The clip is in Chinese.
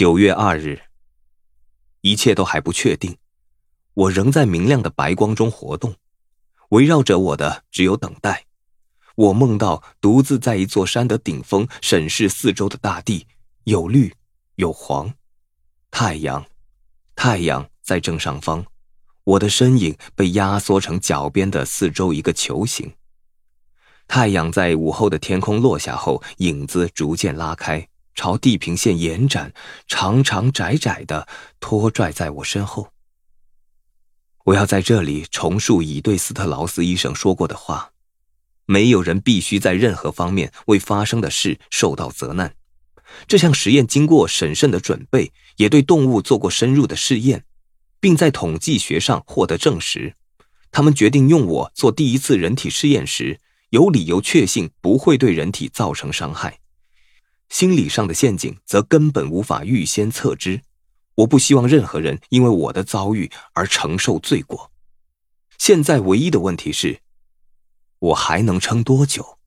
九月二日，一切都还不确定，我仍在明亮的白光中活动，围绕着我的只有等待。我梦到独自在一座山的顶峰审视四周的大地，有绿，有黄，太阳，太阳在正上方，我的身影被压缩成脚边的四周一个球形。太阳在午后的天空落下后，影子逐渐拉开。朝地平线延展，长长窄窄的拖拽在我身后。我要在这里重述乙对斯特劳斯医生说过的话：没有人必须在任何方面为发生的事受到责难。这项实验经过审慎的准备，也对动物做过深入的试验，并在统计学上获得证实。他们决定用我做第一次人体试验时，有理由确信不会对人体造成伤害。心理上的陷阱则根本无法预先测知。我不希望任何人因为我的遭遇而承受罪过。现在唯一的问题是，我还能撑多久？